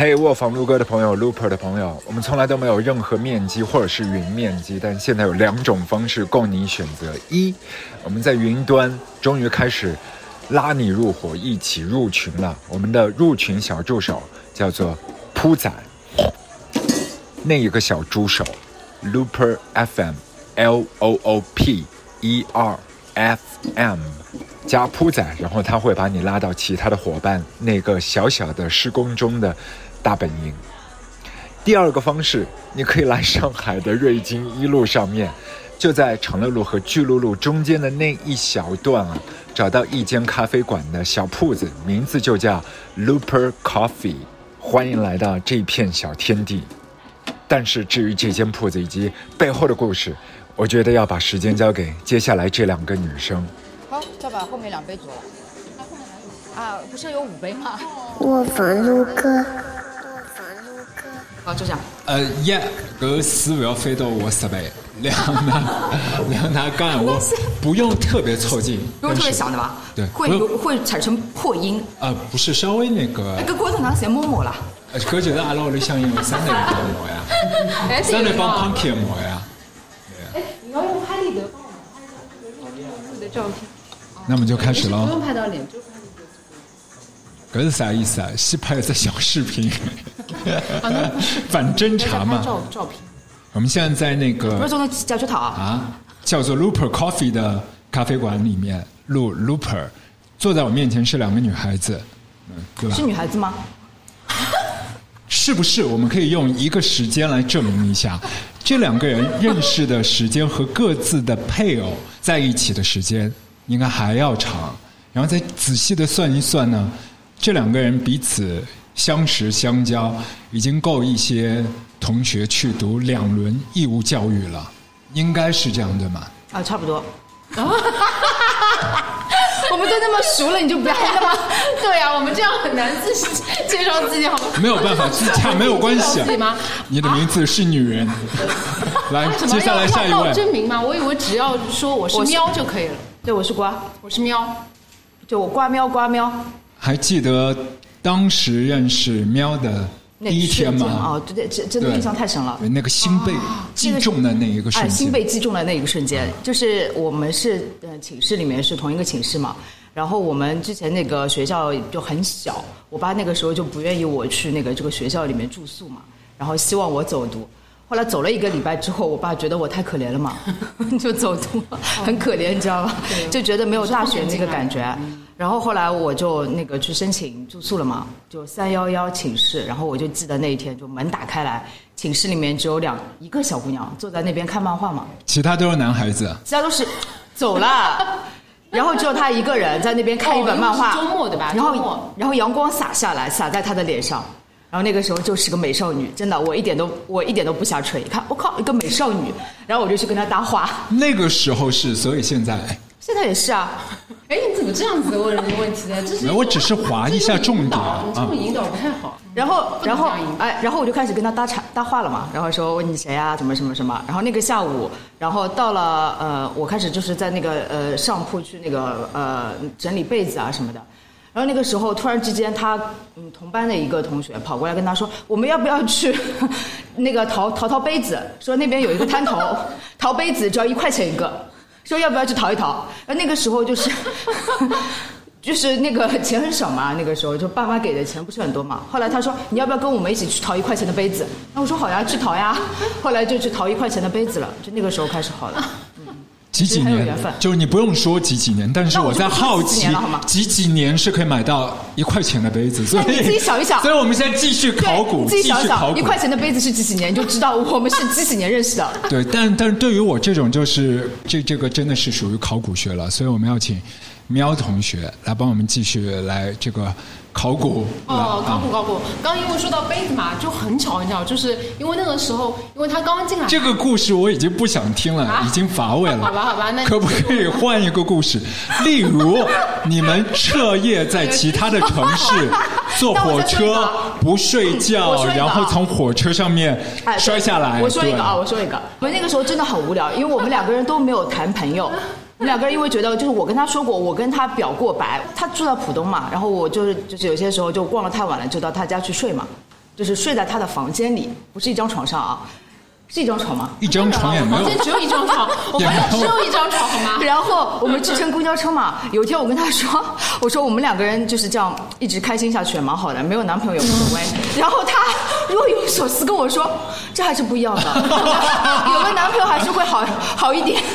嘿，卧房撸歌的朋友，Looper 的朋友，我们从来都没有任何面积或者是云面积，但现在有两种方式供你选择：一，我们在云端终于开始拉你入伙，一起入群了。我们的入群小助手叫做铺仔，那一个小助手，Looper FM，L O O P E R F M。加铺仔，然后他会把你拉到其他的伙伴那个小小的施工中的大本营。第二个方式，你可以来上海的瑞金一路上面，就在长乐路和巨鹿路中间的那一小段啊，找到一间咖啡馆的小铺子，名字就叫 Looper Coffee，欢迎来到这片小天地。但是至于这间铺子以及背后的故事，我觉得要把时间交给接下来这两个女生。好，再把后面两杯煮了。啊，不是有五杯吗？卧房录歌。好，就这样。呃，一，搿水不要飞到我设备。两呢，两呢，干我不用特别凑近，不用特别响的吧？对，会有会产生破音。呃，不是，稍微那个。搿锅头哪谁摸摸了？呃，搿就是阿拉屋里向用的三类帮摸呀，三代帮 Punky 摸呀。哎，你要用拍立得帮我们拍一张的照片。那我们就开始了。不用拍到脸，就拍这是啥意思啊？先拍一个小视频，反侦查嘛。照照片。我们现在在那个不是做假酒套啊，叫做 Looper Coffee 的咖啡馆里面录 Looper，坐在我面前是两个女孩子，嗯，对吧？是女孩子吗？是不是？我们可以用一个时间来证明一下，这两个人认识的时间和各自的配偶在一起的时间。应该还要长，然后再仔细的算一算呢，这两个人彼此相识相交，已经够一些同学去读两轮义务教育了，应该是这样对吗？啊，差不多。我们都那么熟了，你就不要了吗？对呀，我们这样很难自介绍自己，好吗？没有办法，自洽没有关系。吗？你的名字是女人。来，接下来下一位。真名吗？我以为只要说我是喵就可以了。对，我是瓜，我是喵，就我瓜喵瓜喵。还记得当时认识喵的第一天吗？哦，对对，这真的印象太深了。那个心被击中的那一个瞬间，心被击中的那一个瞬间，就是我们是呃寝室里面是同一个寝室嘛，然后我们之前那个学校就很小，我爸那个时候就不愿意我去那个这个学校里面住宿嘛，然后希望我走读。后来走了一个礼拜之后，我爸觉得我太可怜了嘛，就走读，很可怜，你知道吧？就觉得没有大学那个感觉。然后后来我就那个去申请住宿了嘛，就三幺幺寝室。然后我就记得那一天，就门打开来，寝室里面只有两一个小姑娘坐在那边看漫画嘛，其他都是男孩子，其他都是走了，然后只有她一个人在那边看一本漫画。周末对吧？然后然后阳光洒下来，洒在她的脸上。然后那个时候就是个美少女，真的，我一点都我一点都不瞎吹。看，我靠，一个美少女，然后我就去跟她搭话。那个时候是，所以现在，现在也是啊。哎，你怎么这样子问人家问题呢？这是我只是划一下重点啊，这么引导不太好。然后，然后，哎，然后我就开始跟他搭茬搭话了嘛。然后说问你谁啊？怎么什么什么？然后那个下午，然后到了呃，我开始就是在那个呃上铺去那个呃整理被子啊什么的。然后那个时候，突然之间，他嗯同班的一个同学跑过来跟他说：“我们要不要去那个淘淘淘杯子？说那边有一个摊头，淘杯子只要一块钱一个。说要不要去淘一淘？那个时候就是 就是那个钱很少嘛，那个时候就爸妈给的钱不是很多嘛。后来他说你要不要跟我们一起去淘一块钱的杯子？那我说好呀，去淘呀。后来就去淘一块钱的杯子了，就那个时候开始好了。”几几年？就是你不用说几几年，但是我在好奇几几年是可以买到一块钱的杯子，所以你自己想一想。所以我们现在继续考古，继续考古。一块钱的杯子是几几年，就知道我们是 几几年认识的。对，但但是对于我这种，就是这这个真的是属于考古学了，所以我们要请喵同学来帮我们继续来这个。考古哦，考古考古。刚因为说到杯子嘛，就很巧很巧，就是因为那个时候，因为他刚刚进来。这个故事我已经不想听了，已经乏味了。好吧好吧，那可不可以换一个故事？例如，你们彻夜在其他的城市坐火车不睡觉，然后从火车上面摔下来。我说一个啊，我说一个。我们那个时候真的很无聊，因为我们两个人都没有谈朋友。我们两个人因为觉得，就是我跟他说过，我跟他表过白，他住在浦东嘛，然后我就是就是有些时候就逛了太晚了，就到他家去睡嘛，就是睡在他的房间里，不是一张床上啊，是一张床吗？一张床也没有房间只有一张床，我们只有一张床，好吗？然后我们去乘公交车嘛，有一天我跟他说，我说我们两个人就是这样一直开心下去也，蛮好的，没有男朋友也无所谓。然后他若有所思跟我说，这还是不一样的，有个男朋友还是会好好一点。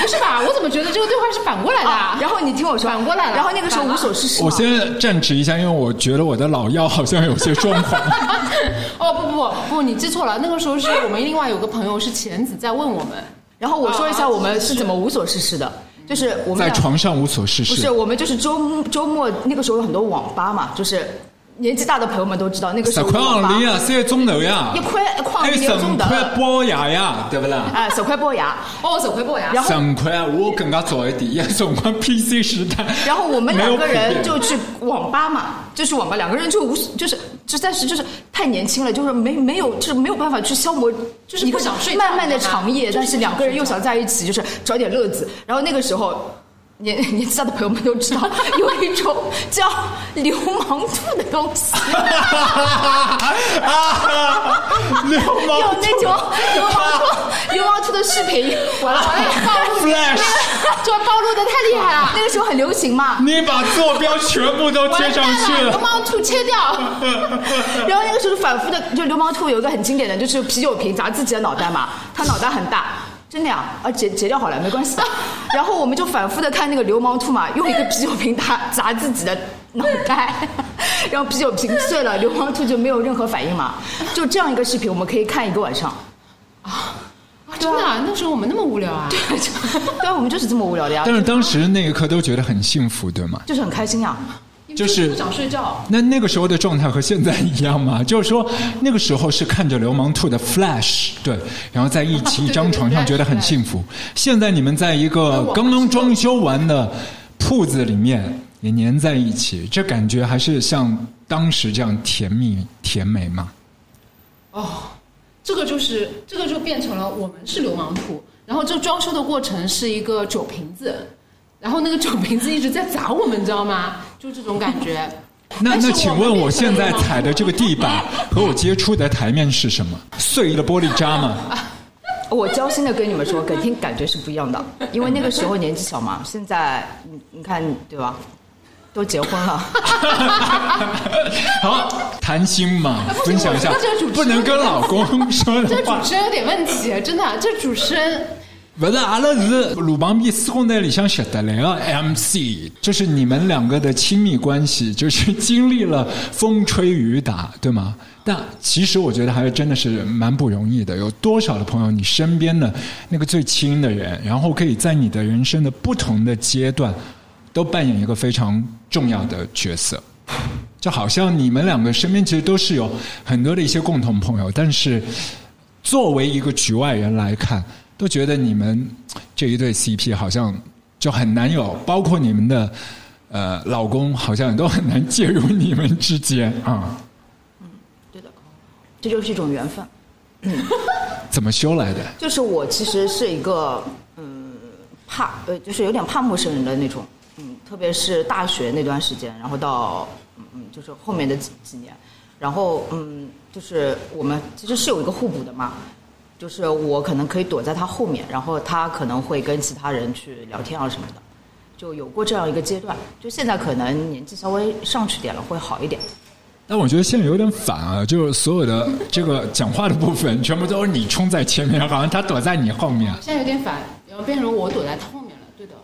不是吧？我怎么觉得这个对话是反过来的啊？然后你听我说，反过来了然后那个时候无所事事我先站直一下，因为我觉得我的老腰好像有些状况。哦不不不不，你记错了，那个时候是我们另外有个朋友是浅子在问我们，然后我说一下我们是怎么无所事事的，就是我们在床上无所事事不是，我们就是周周末那个时候有很多网吧嘛，就是年纪大的朋友们都知道，那个时十块行钿啊，三个钟头呀，一块一块还有十五一个钟头，块包牙呀，对不啦？哎，十块包牙。哦，手回拨呀。然后十五块啊，我更加早一点，也是我们 PC 时代。然后我们两个人就去网吧嘛，就去网吧，两个人就无就是实在是就是太年轻了，就是没没有就是没有办法去消磨，就是不想睡觉漫漫的长夜，但是两个人又想在一起，就是找点乐子。然后那个时候。年年纪大的朋友们都知道，有一种叫流氓兔的东西，流氓有那种流氓兔、流氓兔的视频，完了暴露 Flash，这暴露的太厉害了。那个时候很流行嘛。你把坐标全部都贴上去了流。氓兔切掉。然后那个时候反复的，就流氓兔有一个很经典的，就是啤酒瓶砸自己的脑袋嘛，他脑袋很大，真的呀，啊截截掉好了，没关系的。然后我们就反复的看那个流氓兔嘛，用一个啤酒瓶砸砸自己的脑袋，然后啤酒瓶碎了，流氓兔就没有任何反应嘛。就这样一个视频，我们可以看一个晚上。啊真的啊，那时候我们那么无聊啊。对啊，我们就是这么无聊的呀，但是当时那一刻都觉得很幸福，对吗？就是很开心呀。就是不想睡觉。那那个时候的状态和现在一样吗？就是说那个时候是看着流氓兔的 Flash，对，然后在一起 一张床上觉得很幸福。现在你们在一个刚刚装修完的铺子里面也粘在一起，这感觉还是像当时这样甜蜜甜美吗？哦，这个就是这个就变成了我们是流氓兔，然后这装修的过程是一个酒瓶子，然后那个酒瓶子一直在砸我们，你知道吗？就这种感觉。那那请问我现在踩的这个地板 和我接触的台面是什么？碎的玻璃渣吗？我交心的跟你们说，肯定感觉是不一样的，因为那个时候年纪小嘛。现在你你看对吧，都结婚了。好，谈心嘛，分享一下不能跟老公说这的话。主持人有点问题，真的，这主持人不是，阿拉是鲁邦比四公台里向学得来的 MC，就是你们两个的亲密关系，就是经历了风吹雨打，对吗？但其实我觉得还是真的是蛮不容易的。有多少的朋友，你身边的那个最亲的人，然后可以在你的人生的不同的阶段，都扮演一个非常重要的角色。就好像你们两个身边其实都是有很多的一些共同朋友，但是作为一个局外人来看，都觉得你们这一对 CP 好像就很难有，包括你们的呃老公，好像都很难介入你们之间啊、嗯对的，这就是一种缘分。怎么修来的？就是我其实是一个嗯怕呃，就是有点怕陌生人的那种，嗯，特别是大学那段时间，然后到嗯嗯，就是后面的几几年，然后嗯，就是我们其实是有一个互补的嘛，就是我可能可以躲在他后面，然后他可能会跟其他人去聊天啊什么的，就有过这样一个阶段。就现在可能年纪稍微上去点了，会好一点。但我觉得现在有点反啊，就是所有的这个讲话的部分，全部都是你冲在前面，好像他躲在你后面。现在有点反，然后变成我躲在他后面了。对的，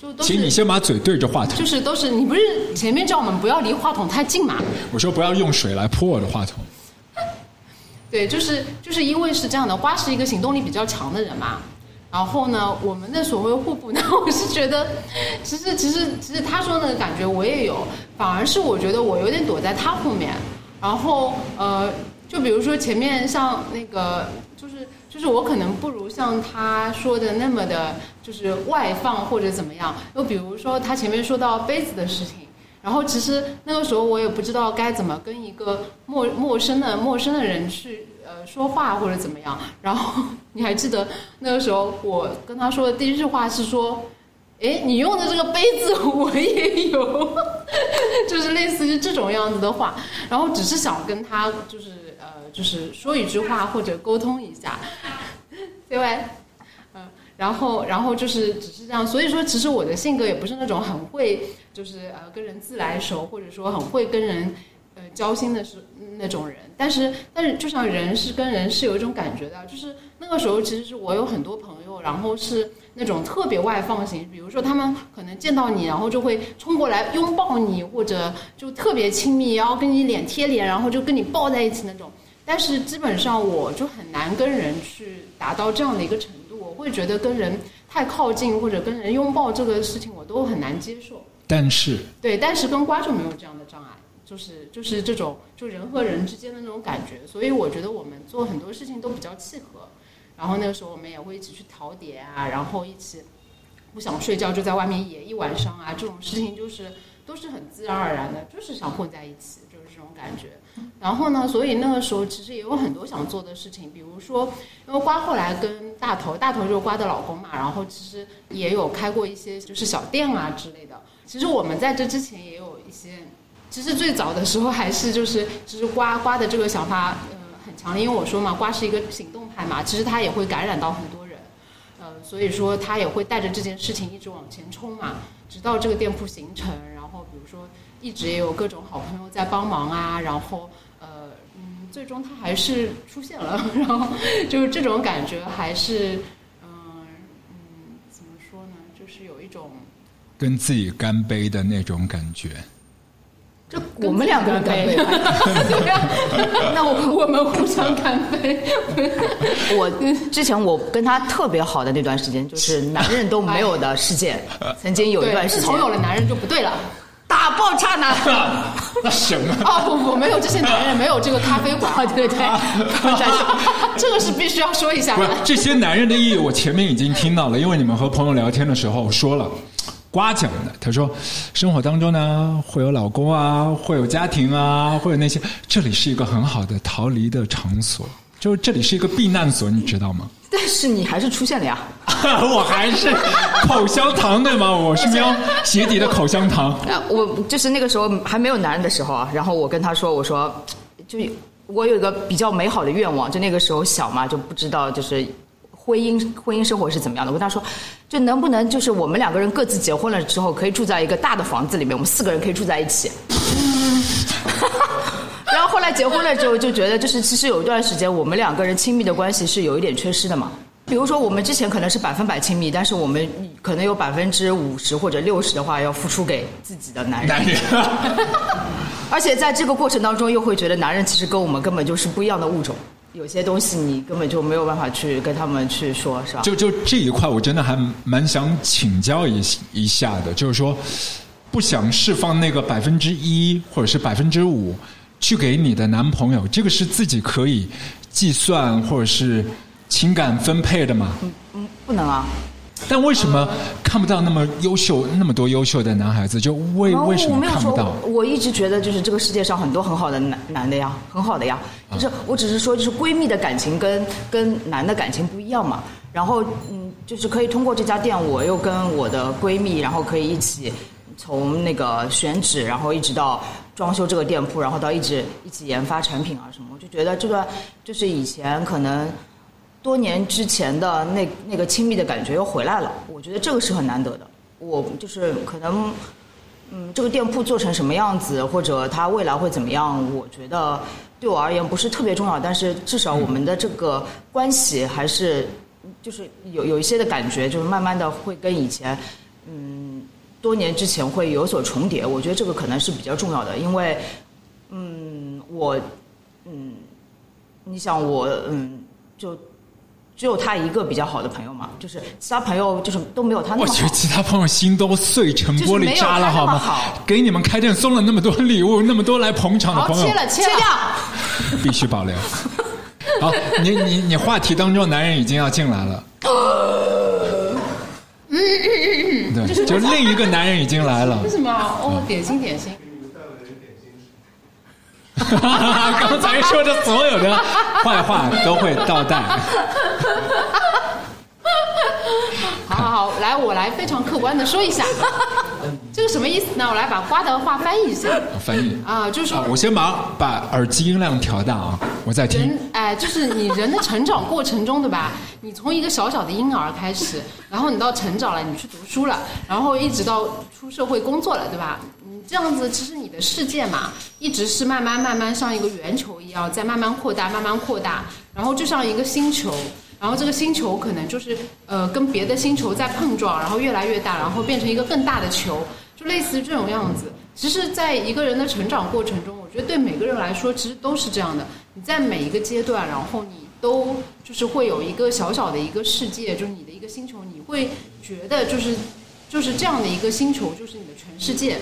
就都是请你先把嘴对着话筒就。是都是你不是前面叫我们不要离话筒太近嘛？我说不要用水来泼我的话筒。对，就是就是因为是这样的，花是一个行动力比较强的人嘛。然后呢，我们的所谓互补呢，我是觉得，其实其实其实他说那个感觉我也有，反而是我觉得我有点躲在他后面。然后呃，就比如说前面像那个，就是就是我可能不如像他说的那么的，就是外放或者怎么样。又比如说他前面说到杯子的事情。然后其实那个时候我也不知道该怎么跟一个陌陌生的陌生的人去呃说话或者怎么样。然后你还记得那个时候我跟他说的第一句话是说，哎，你用的这个杯子我也有，就是类似于这种样子的话，然后只是想跟他就是呃，就是说一句话或者沟通一下，对吧？嗯，然后然后就是只是这样，所以说其实我的性格也不是那种很会就是呃跟人自来熟，或者说很会跟人呃交心的是那种人，但是但是就像人是跟人是有一种感觉的，就是那个时候其实是我有很多朋友，然后是。那种特别外放型，比如说他们可能见到你，然后就会冲过来拥抱你，或者就特别亲密，然后跟你脸贴脸，然后就跟你抱在一起那种。但是基本上我就很难跟人去达到这样的一个程度，我会觉得跟人太靠近或者跟人拥抱这个事情我都很难接受。但是对，但是跟瓜就没有这样的障碍，就是就是这种就人和人之间的那种感觉，所以我觉得我们做很多事情都比较契合。然后那个时候我们也会一起去淘碟啊，然后一起不想睡觉就在外面野一晚上啊，这种事情就是都是很自然而然的，就是想混在一起，就是这种感觉。然后呢，所以那个时候其实也有很多想做的事情，比如说，因为瓜后来跟大头，大头就是瓜的老公嘛，然后其实也有开过一些就是小店啊之类的。其实我们在这之前也有一些，其实最早的时候还是就是其实瓜瓜的这个想法。呃很强烈，因为我说嘛，瓜是一个行动派嘛，其实他也会感染到很多人，呃，所以说他也会带着这件事情一直往前冲嘛，直到这个店铺形成，然后比如说一直也有各种好朋友在帮忙啊，然后呃嗯，最终他还是出现了，然后就是这种感觉还是嗯嗯怎么说呢，就是有一种跟自己干杯的那种感觉。这我们两个人干杯，那我我们互相干杯。我之前我跟他特别好的那段时间，就是男人都没有的事件。曾经有一段时间，自从有了男人就不对了，打爆炸男。那什么？哦不不，没有这些男人，没有这个咖啡馆。对对，这个是必须要说一下的。这些男人的意义，我前面已经听到了，因为你们和朋友聊天的时候说了。瓜讲的，他说，生活当中呢，会有老公啊，会有家庭啊，会有那些，这里是一个很好的逃离的场所，就是这里是一个避难所，你知道吗？但是你还是出现了呀，我还是口香糖对吗？我是喵鞋底的口香糖。啊，我就是那个时候还没有男人的时候啊，然后我跟他说，我说，就我有一个比较美好的愿望，就那个时候小嘛，就不知道就是。婚姻婚姻生活是怎么样的？我跟他说，就能不能就是我们两个人各自结婚了之后，可以住在一个大的房子里面，我们四个人可以住在一起。然后后来结婚了之后，就觉得就是其实有一段时间，我们两个人亲密的关系是有一点缺失的嘛。比如说我们之前可能是百分百亲密，但是我们可能有百分之五十或者六十的话要付出给自己的男人。男人。而且在这个过程当中，又会觉得男人其实跟我们根本就是不一样的物种。有些东西你根本就没有办法去跟他们去说，是吧？就就这一块，我真的还蛮想请教一一下的，就是说，不想释放那个百分之一或者是百分之五去给你的男朋友，这个是自己可以计算或者是情感分配的吗？嗯嗯，不能啊。但为什么看不到那么优秀、那么多优秀的男孩子？就为为什么看不到？我一直觉得，就是这个世界上很多很好的男男的呀，很好的呀。就是我只是说，就是闺蜜的感情跟跟男的感情不一样嘛。然后嗯，就是可以通过这家店，我又跟我的闺蜜，然后可以一起从那个选址，然后一直到装修这个店铺，然后到一直一起研发产品啊什么。我就觉得这个就是以前可能。多年之前的那那个亲密的感觉又回来了，我觉得这个是很难得的。我就是可能，嗯，这个店铺做成什么样子，或者它未来会怎么样，我觉得对我而言不是特别重要。但是至少我们的这个关系还是，就是有有一些的感觉，就是慢慢的会跟以前，嗯，多年之前会有所重叠。我觉得这个可能是比较重要的，因为，嗯，我，嗯，你想我，嗯，就。只有他一个比较好的朋友嘛，就是其他朋友就是都没有他那么好。我觉得其他朋友心都碎成玻璃渣了，好吗？好，给你们开店送了那么多礼物，那么多来捧场的朋友，切了切掉，必须保留。好，你你你话题当中男人已经要进来了。对，就另一个男人已经来了。为什么？哦，点心点心。刚才说的所有的坏话都会倒带。看。好好好，来，我来非常客观的说一下，这个什么意思呢？我来把瓜的话翻译一下翻译啊，就是说啊，我先把把耳机音量调大啊，我再听人。哎，就是你人的成长过程中，对吧？你从一个小小的婴儿开始，然后你到成长了，你去读书了，然后一直到出社会工作了，对吧？这样子，其实你的世界嘛，一直是慢慢慢慢像一个圆球一样，在慢慢扩大，慢慢扩大，然后就像一个星球。然后这个星球可能就是呃跟别的星球在碰撞，然后越来越大，然后变成一个更大的球，就类似于这种样子。其实，在一个人的成长过程中，我觉得对每个人来说，其实都是这样的。你在每一个阶段，然后你都就是会有一个小小的一个世界，就是你的一个星球，你会觉得就是就是这样的一个星球就是你的全世界。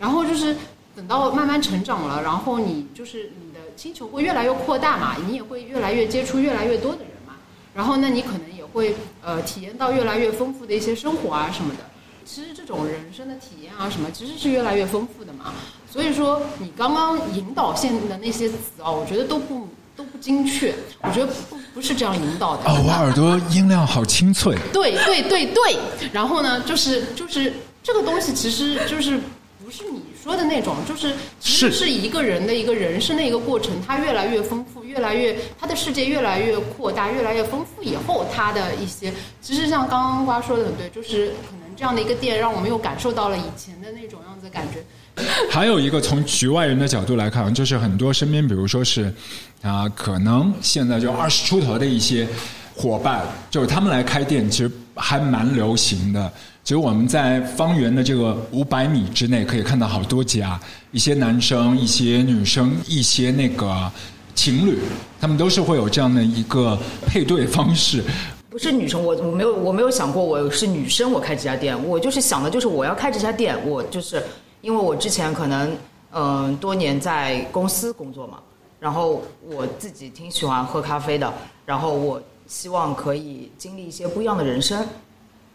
然后就是等到慢慢成长了，然后你就是你的星球会越来越扩大嘛，你也会越来越接触越来越多的人嘛。然后，那你可能也会呃体验到越来越丰富的一些生活啊什么的。其实这种人生的体验啊什么，其实是越来越丰富的嘛。所以说，你刚刚引导线的那些词啊，我觉得都不都不精确。我觉得不不是这样引导的。哦，我耳朵音量好清脆。对对对对。然后呢，就是就是这个东西，其实就是不是你说的那种，就是其实是是一个人的一个人生的一个过程，他越来越丰富，越来越他的世界越来越扩大，越来越丰富以后，他的一些其实像刚刚瓜说的很对，就是可能这样的一个店让我们又感受到了以前的那种样子的感觉。还有一个从局外人的角度来看，就是很多身边，比如说是啊，可能现在就二十出头的一些伙伴，就是他们来开店，其实还蛮流行的。其实我们在方圆的这个五百米之内，可以看到好多家，一些男生、一些女生、一些那个情侣，他们都是会有这样的一个配对方式。不是女生，我我没有我没有想过我是女生，我开这家店，我就是想的就是我要开这家店，我就是因为我之前可能嗯、多年在公司工作嘛，然后我自己挺喜欢喝咖啡的，然后我希望可以经历一些不一样的人生。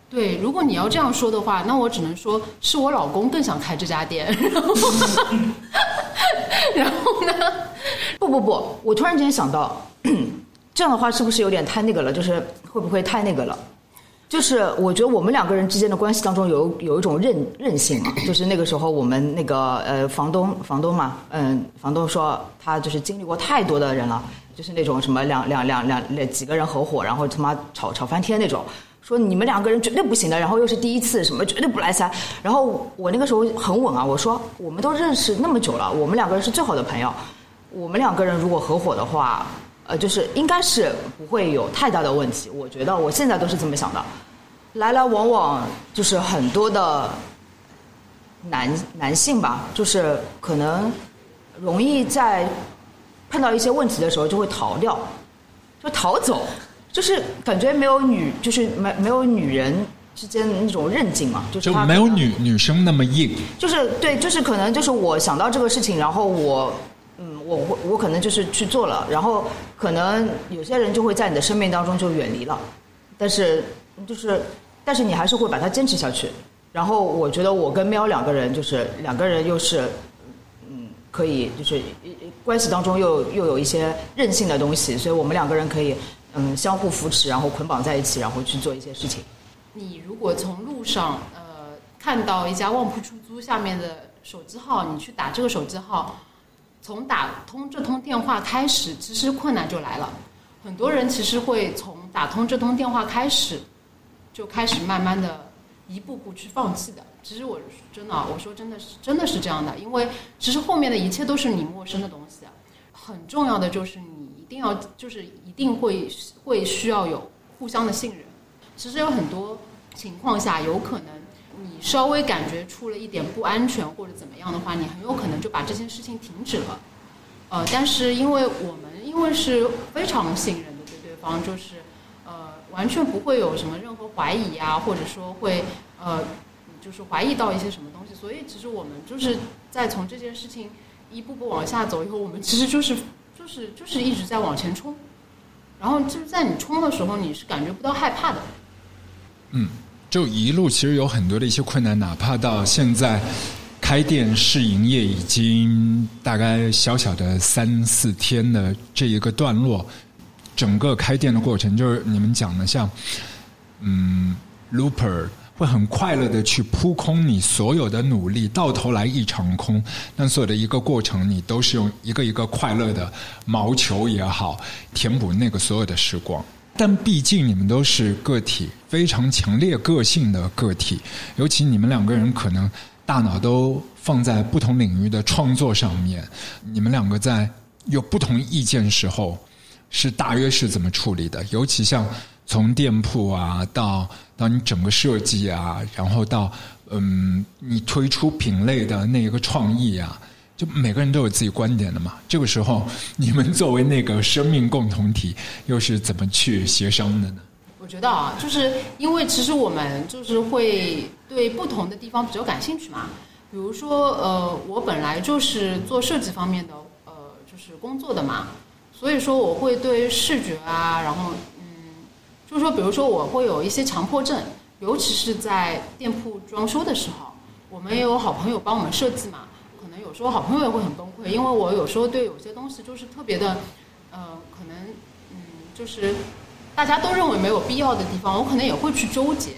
对，如果你要这样说的话，那我只能说是我老公更想开这家店，然 后然后呢？不不不，我突然间想到，这样的话是不是有点太那个了？就是会不会太那个了？就是我觉得我们两个人之间的关系当中有有一种韧韧性嘛，就是那个时候我们那个呃房东房东嘛，嗯，房东说他就是经历过太多的人了，就是那种什么两两两两两几个人合伙，然后他妈吵吵翻天那种。说你们两个人绝对不行的，然后又是第一次，什么绝对不来塞。然后我那个时候很稳啊，我说我们都认识那么久了，我们两个人是最好的朋友，我们两个人如果合伙的话，呃，就是应该是不会有太大的问题。我觉得我现在都是这么想的。来来往往就是很多的男男性吧，就是可能容易在碰到一些问题的时候就会逃掉，就逃走。就是感觉没有女，就是没没有女人之间的那种韧劲嘛，就是就没有女女生那么硬。就是对，就是可能就是我想到这个事情，然后我，嗯，我我我可能就是去做了，然后可能有些人就会在你的生命当中就远离了，但是就是，但是你还是会把它坚持下去。然后我觉得我跟喵两个人就是两个人又是，嗯，可以就是呃关系当中又又有一些任性的东西，所以我们两个人可以嗯相互扶持，然后捆绑在一起，然后去做一些事情。你如果从路上呃看到一家旺铺出租下面的手机号，你去打这个手机号，从打通这通电话开始，其实困难就来了。很多人其实会从打通这通电话开始，就开始慢慢的一步步去放弃的。其实我真的，我说真的是真的是这样的，因为其实后面的一切都是你陌生的东西。很重要的就是你一定要就是一定会会需要有互相的信任。其实有很多情况下，有可能你稍微感觉出了一点不安全或者怎么样的话，你很有可能就把这件事情停止了。呃，但是因为我们因为是非常信任的对对方，就是呃完全不会有什么任何怀疑啊，或者说会呃就是怀疑到一些什么东西，所以其实我们就是在从这件事情一步步往下走以后，我们其实就是就是就是一直在往前冲，然后就是在你冲的时候，你是感觉不到害怕的。嗯，就一路其实有很多的一些困难，哪怕到现在开店试营业已经大概小小的三四天的这一个段落，整个开店的过程就是你们讲的像，嗯，looper 会很快乐的去扑空你所有的努力，到头来一场空。但所有的一个过程，你都是用一个一个快乐的毛球也好，填补那个所有的时光。但毕竟你们都是个体，非常强烈个性的个体，尤其你们两个人可能大脑都放在不同领域的创作上面，你们两个在有不同意见时候，是大约是怎么处理的？尤其像从店铺啊，到到你整个设计啊，然后到嗯，你推出品类的那一个创意啊。就每个人都有自己观点的嘛。这个时候，你们作为那个生命共同体，又是怎么去协商的呢？我觉得啊，就是因为其实我们就是会对不同的地方比较感兴趣嘛。比如说，呃，我本来就是做设计方面的，呃，就是工作的嘛。所以说，我会对视觉啊，然后，就是说，比如说，我会有一些强迫症，尤其是在店铺装修的时候，我们也有好朋友帮我们设计嘛。可能有时候好朋友也会很崩溃，因为我有时候对有些东西就是特别的，呃，可能嗯，就是大家都认为没有必要的地方，我可能也会去纠结，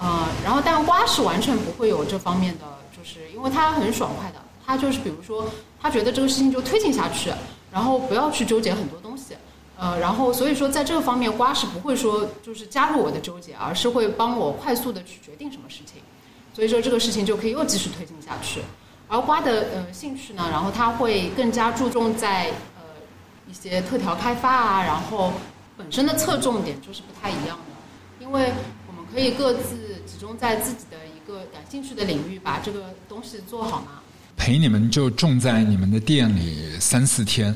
呃，然后但瓜是完全不会有这方面的，就是因为他很爽快的，他就是比如说他觉得这个事情就推进下去，然后不要去纠结很多东西，呃，然后所以说在这个方面瓜是不会说就是加入我的纠结，而是会帮我快速的去决定什么事情，所以说这个事情就可以又继续推进下去。而瓜的呃兴趣呢，然后他会更加注重在呃一些特调开发啊，然后本身的侧重点就是不太一样的，因为我们可以各自集中在自己的一个感兴趣的领域，把这个东西做好嘛。陪你们就种在你们的店里三四天，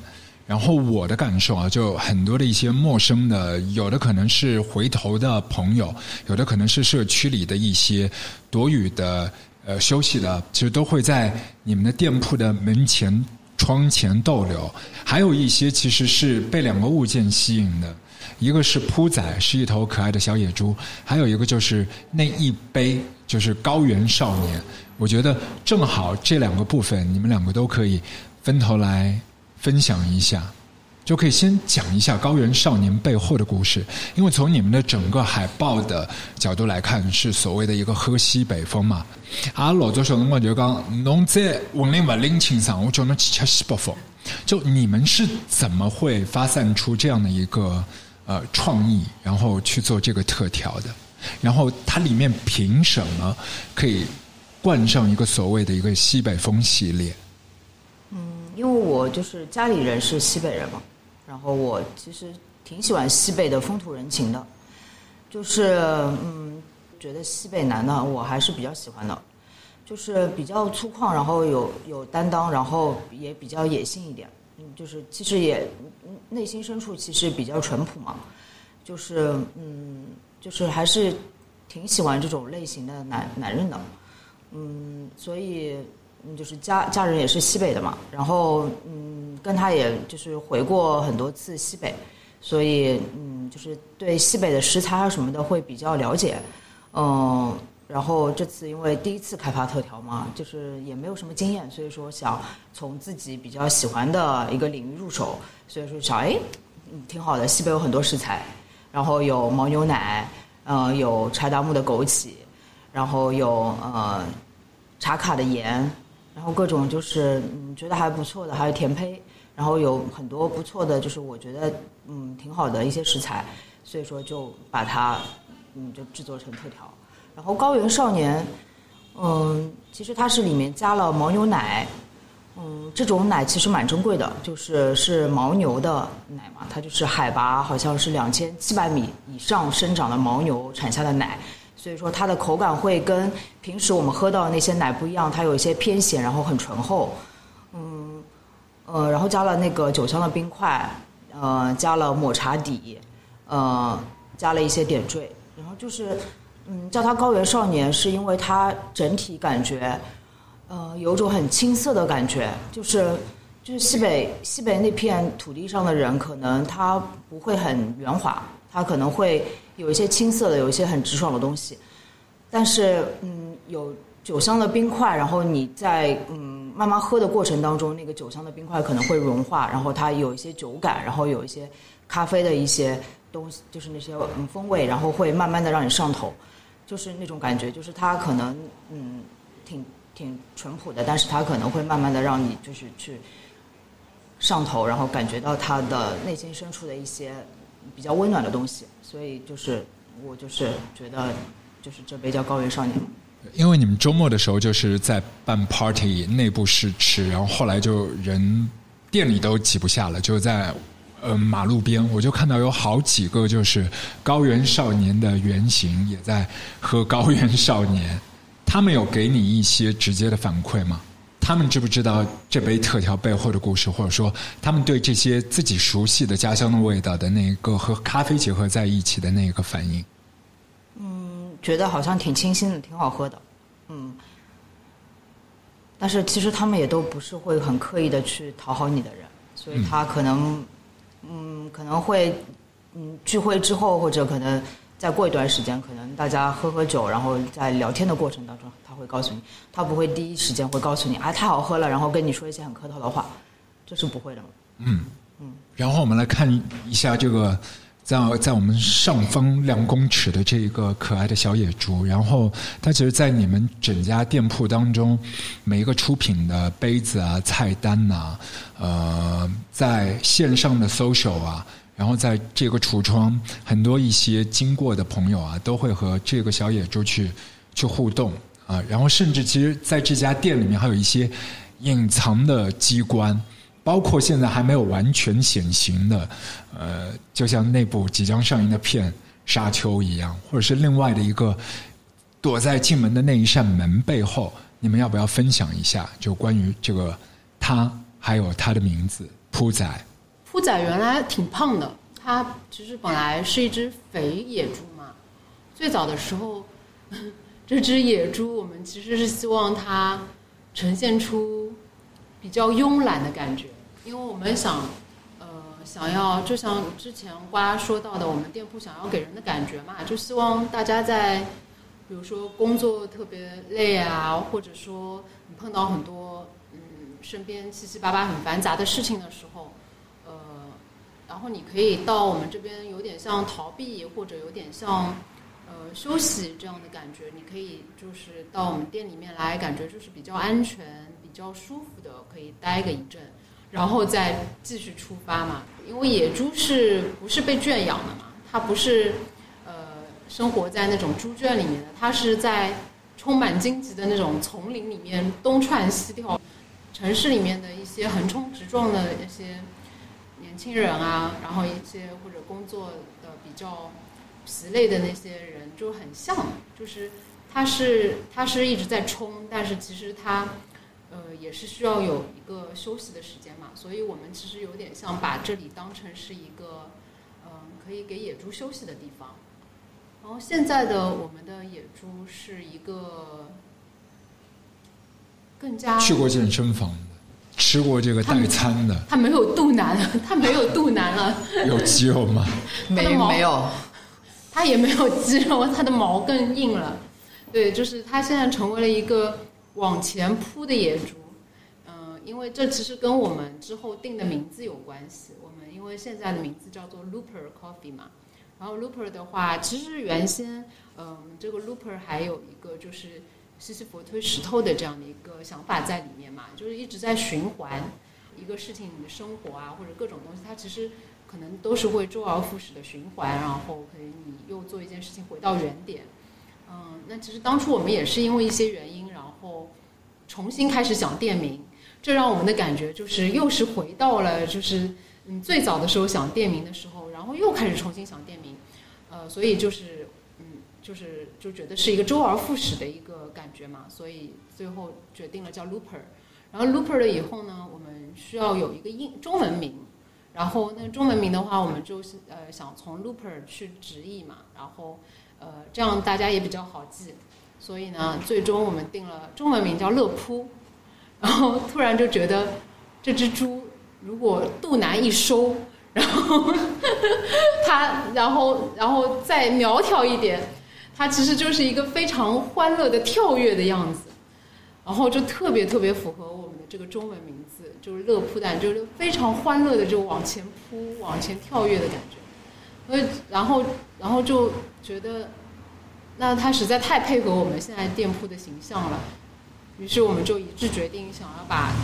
然后我的感受啊，就很多的一些陌生的，有的可能是回头的朋友，有的可能是社区里的一些躲雨的。呃，休息的其实都会在你们的店铺的门前、窗前逗留，还有一些其实是被两个物件吸引的，一个是铺仔，是一头可爱的小野猪，还有一个就是那一杯，就是高原少年。我觉得正好这两个部分，你们两个都可以分头来分享一下。就可以先讲一下高原少年背后的故事，因为从你们的整个海报的角度来看，是所谓的一个喝西北风嘛。啊，老早时候我就讲，侬在文林不领情上，我叫侬去吃西北风。就你们是怎么会发散出这样的一个呃创意，然后去做这个特调的？然后它里面凭什么可以冠上一个所谓的一个西北风系列？因为我就是家里人是西北人嘛。然后我其实挺喜欢西北的风土人情的，就是嗯，觉得西北男呢，我还是比较喜欢的，就是比较粗犷，然后有有担当，然后也比较野性一点，嗯，就是其实也内心深处其实比较淳朴嘛，就是嗯，就是还是挺喜欢这种类型的男男人的，嗯，所以。就是家家人也是西北的嘛，然后嗯，跟他也就是回过很多次西北，所以嗯，就是对西北的食材啊什么的会比较了解，嗯，然后这次因为第一次开发特调嘛，就是也没有什么经验，所以说想从自己比较喜欢的一个领域入手，所以说想哎，挺好的，西北有很多食材，然后有牦牛奶，嗯，有柴达木的枸杞，然后有呃茶卡的盐。然后各种就是嗯觉得还不错的，还有甜胚，然后有很多不错的，就是我觉得嗯挺好的一些食材，所以说就把它嗯就制作成特调。然后高原少年，嗯其实它是里面加了牦牛奶，嗯这种奶其实蛮珍贵的，就是是牦牛的奶嘛，它就是海拔好像是两千七百米以上生长的牦牛产下的奶。所以说它的口感会跟平时我们喝到的那些奶不一样，它有一些偏咸，然后很醇厚，嗯，呃，然后加了那个酒香的冰块，呃，加了抹茶底，呃，加了一些点缀，然后就是，嗯，叫它高原少年，是因为它整体感觉，呃，有种很青涩的感觉，就是就是西北西北那片土地上的人，可能他不会很圆滑，他可能会。有一些青涩的，有一些很直爽的东西，但是嗯，有酒香的冰块，然后你在嗯慢慢喝的过程当中，那个酒香的冰块可能会融化，然后它有一些酒感，然后有一些咖啡的一些东西，就是那些嗯风味，然后会慢慢的让你上头。就是那种感觉，就是他可能嗯挺挺淳朴的，但是他可能会慢慢的让你就是去上头，然后感觉到他的内心深处的一些比较温暖的东西，所以就是我就是觉得就是这杯叫高原少年。因为你们周末的时候就是在办 party，内部试吃，然后后来就人店里都挤不下了，就在呃马路边，我就看到有好几个就是高原少年的原型也在喝高原少年，他们有给你一些直接的反馈吗？他们知不知道这杯特调背后的故事，或者说他们对这些自己熟悉的家乡的味道的那个和咖啡结合在一起的那个反应？嗯觉得好像挺清新的，挺好喝的，嗯。但是其实他们也都不是会很刻意的去讨好你的人，所以他可能，嗯，可能会，嗯，聚会之后或者可能再过一段时间，可能大家喝喝酒，然后在聊天的过程当中，他会告诉你，他不会第一时间会告诉你，啊，太好喝了，然后跟你说一些很客套的话，这是不会的。嗯嗯。然后我们来看一下这个。在在我们上方两公尺的这一个可爱的小野猪，然后它其实，在你们整家店铺当中，每一个出品的杯子啊、菜单呐，呃，在线上的 social 啊，然后在这个橱窗，很多一些经过的朋友啊，都会和这个小野猪去去互动啊，然后甚至其实在这家店里面还有一些隐藏的机关。包括现在还没有完全显形的，呃，就像那部即将上映的片《沙丘》一样，或者是另外的一个躲在进门的那一扇门背后，你们要不要分享一下？就关于这个他，还有他的名字铺仔。扑仔原来挺胖的，它其实本来是一只肥野猪嘛。最早的时候，这只野猪我们其实是希望它呈现出比较慵懒的感觉。因为我们想，呃，想要就像之前瓜说到的，我们店铺想要给人的感觉嘛，就希望大家在，比如说工作特别累啊，或者说你碰到很多嗯身边七七八八很繁杂的事情的时候，然后你可以到我们这边有点像逃避或者有点像呃休息这样的感觉，你可以就是到我们店里面来，感觉就是比较安全、比较舒服的，可以待个一阵。然后再继续出发嘛，因为野猪是不是被圈养的嘛？它不是，呃，生活在那种猪圈里面的，它是在充满荆棘的那种丛林里面东窜西跳。城市里面的一些横冲直撞的一些年轻人啊，然后一些或者工作的比较疲累的那些人，就很像，就是他是他是一直在冲，但是其实他。呃，也是需要有一个休息的时间嘛，所以我们其实有点像把这里当成是一个，嗯，可以给野猪休息的地方。然后现在的我们的野猪是一个更加去过健身房，吃过这个代餐的，他没有肚腩了，他没有肚腩了，有肌肉吗？没没有，他也没有肌肉，他的毛更硬了。对，就是他现在成为了一个。往前扑的野猪，嗯，因为这其实跟我们之后定的名字有关系。我们因为现在的名字叫做 Looper Coffee 嘛，然后 Looper 的话，其实原先，嗯，这个 Looper 还有一个就是西西弗推石头的这样的一个想法在里面嘛，就是一直在循环一个事情，你的生活啊或者各种东西，它其实可能都是会周而复始的循环，然后可以你又做一件事情回到原点。嗯，那其实当初我们也是因为一些原因，然后重新开始想店名，这让我们的感觉就是又是回到了就是嗯最早的时候想店名的时候，然后又开始重新想店名，呃，所以就是嗯就是就觉得是一个周而复始的一个感觉嘛，所以最后决定了叫 Looper，然后 Looper 了以后呢，我们需要有一个英中文名，然后那中文名的话，我们就是呃想从 Looper 去直译嘛，然后。呃，这样大家也比较好记，所以呢，最终我们定了中文名叫乐扑，然后突然就觉得这只猪如果肚腩一收，然后 它，然后然后再苗条一点，它其实就是一个非常欢乐的跳跃的样子，然后就特别特别符合我们的这个中文名字，就是乐扑蛋，就是非常欢乐的就往前扑、往前跳跃的感觉。所以，然后，然后就觉得，那它实在太配合我们现在店铺的形象了，于是我们就一致决定想要把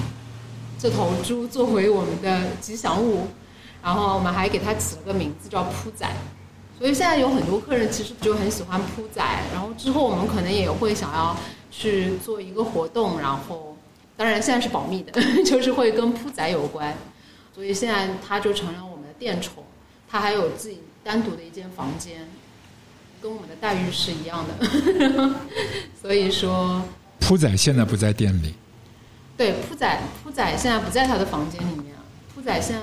这头猪作为我们的吉祥物，然后我们还给它起了个名字叫扑仔。所以现在有很多客人其实就很喜欢铺仔，然后之后我们可能也会想要去做一个活动，然后当然现在是保密的，就是会跟铺仔有关，所以现在它就成了我们的店宠，它还有自己单独的一间房间，跟我们的待遇是一样的，所以说铺仔现在不在店里，对铺仔铺仔现在不在他的房间里面，铺仔现在。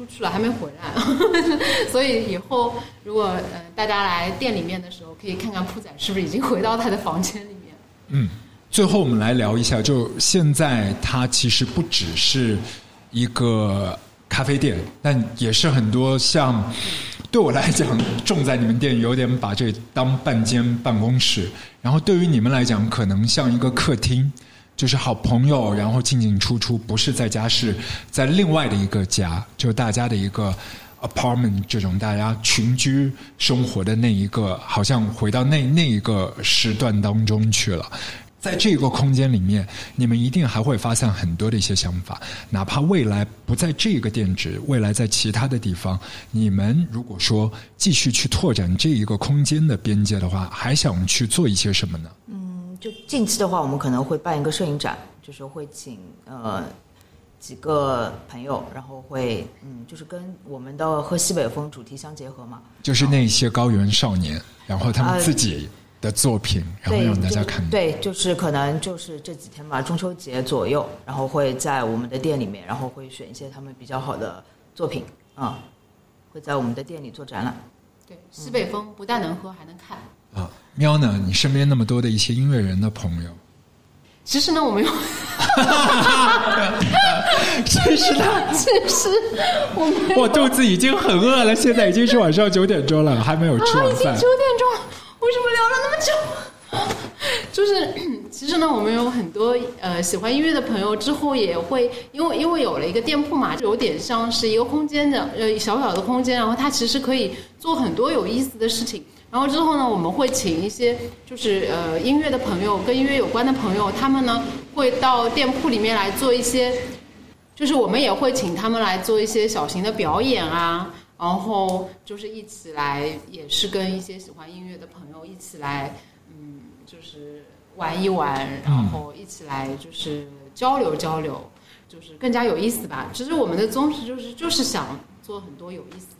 出去了，还没回来，所以以后如果呃大家来店里面的时候，可以看看铺仔是不是已经回到他的房间里面。嗯，最后我们来聊一下，就现在它其实不只是一个咖啡店，但也是很多像对我来讲，种在你们店有点把这当半间办公室，然后对于你们来讲，可能像一个客厅。就是好朋友，然后进进出出，不是在家，是在另外的一个家，就大家的一个 apartment，这种大家群居生活的那一个，好像回到那那一个时段当中去了。在这个空间里面，你们一定还会发现很多的一些想法，哪怕未来不在这个店址，未来在其他的地方，你们如果说继续去拓展这一个空间的边界的话，还想去做一些什么呢？嗯。就近期的话，我们可能会办一个摄影展，就是会请呃几个朋友，然后会嗯，就是跟我们的喝西北风主题相结合嘛。就是那些高原少年，然后他们自己的作品，然后让大家看。对，就是可能就是这几天吧，中秋节左右，然后会在我们的店里面，然后会选一些他们比较好的作品啊，会在我们的店里做展览。对，西北风不但能喝，还能看。啊，喵呢？你身边那么多的一些音乐人的朋友，其实呢，我没有。其实呢，其实我我肚子已经很饿了，现在已经是晚上九点钟了，还没有吃晚饭。已经九点钟，为什么聊了那么久？就是，其实呢，我们有很多呃喜欢音乐的朋友，之后也会因为因为有了一个店铺嘛，就有点像是一个空间的呃小小的空间，然后它其实可以做很多有意思的事情。然后之后呢，我们会请一些就是呃音乐的朋友，跟音乐有关的朋友，他们呢会到店铺里面来做一些，就是我们也会请他们来做一些小型的表演啊，然后就是一起来，也是跟一些喜欢音乐的朋友一起来，嗯，就是玩一玩，然后一起来就是交流交流，就是更加有意思吧。其实我们的宗旨就是就是想做很多有意思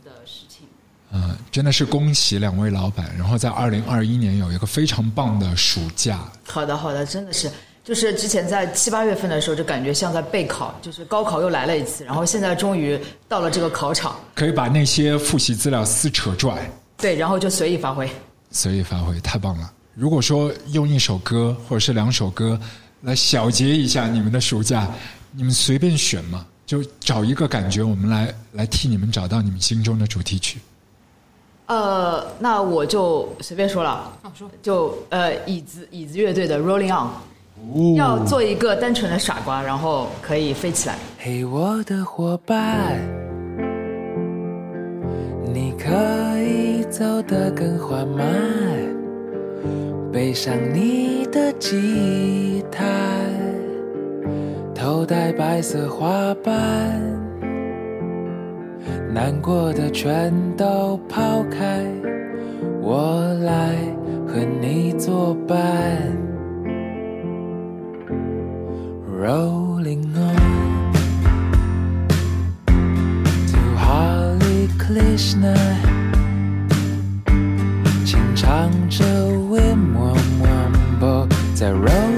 嗯，真的是恭喜两位老板，然后在二零二一年有一个非常棒的暑假。好的，好的，真的是，就是之前在七八月份的时候就感觉像在备考，就是高考又来了一次，然后现在终于到了这个考场，可以把那些复习资料撕扯出来。对，然后就随意发挥。随意发挥，太棒了！如果说用一首歌或者是两首歌来小结一下你们的暑假，你们随便选嘛，就找一个感觉，我们来来替你们找到你们心中的主题曲。呃，那我就随便说了，说就呃，椅子椅子乐队的《Rolling On》，要做一个单纯的傻瓜，然后可以飞起来。嘿，我的伙伴，你可以走得更缓慢，背上你的吉他，头戴白色花瓣。难过的全都抛开，我来和你作伴。Rolling on to Hare Krishna，轻唱着 Wim Wam 在 Roll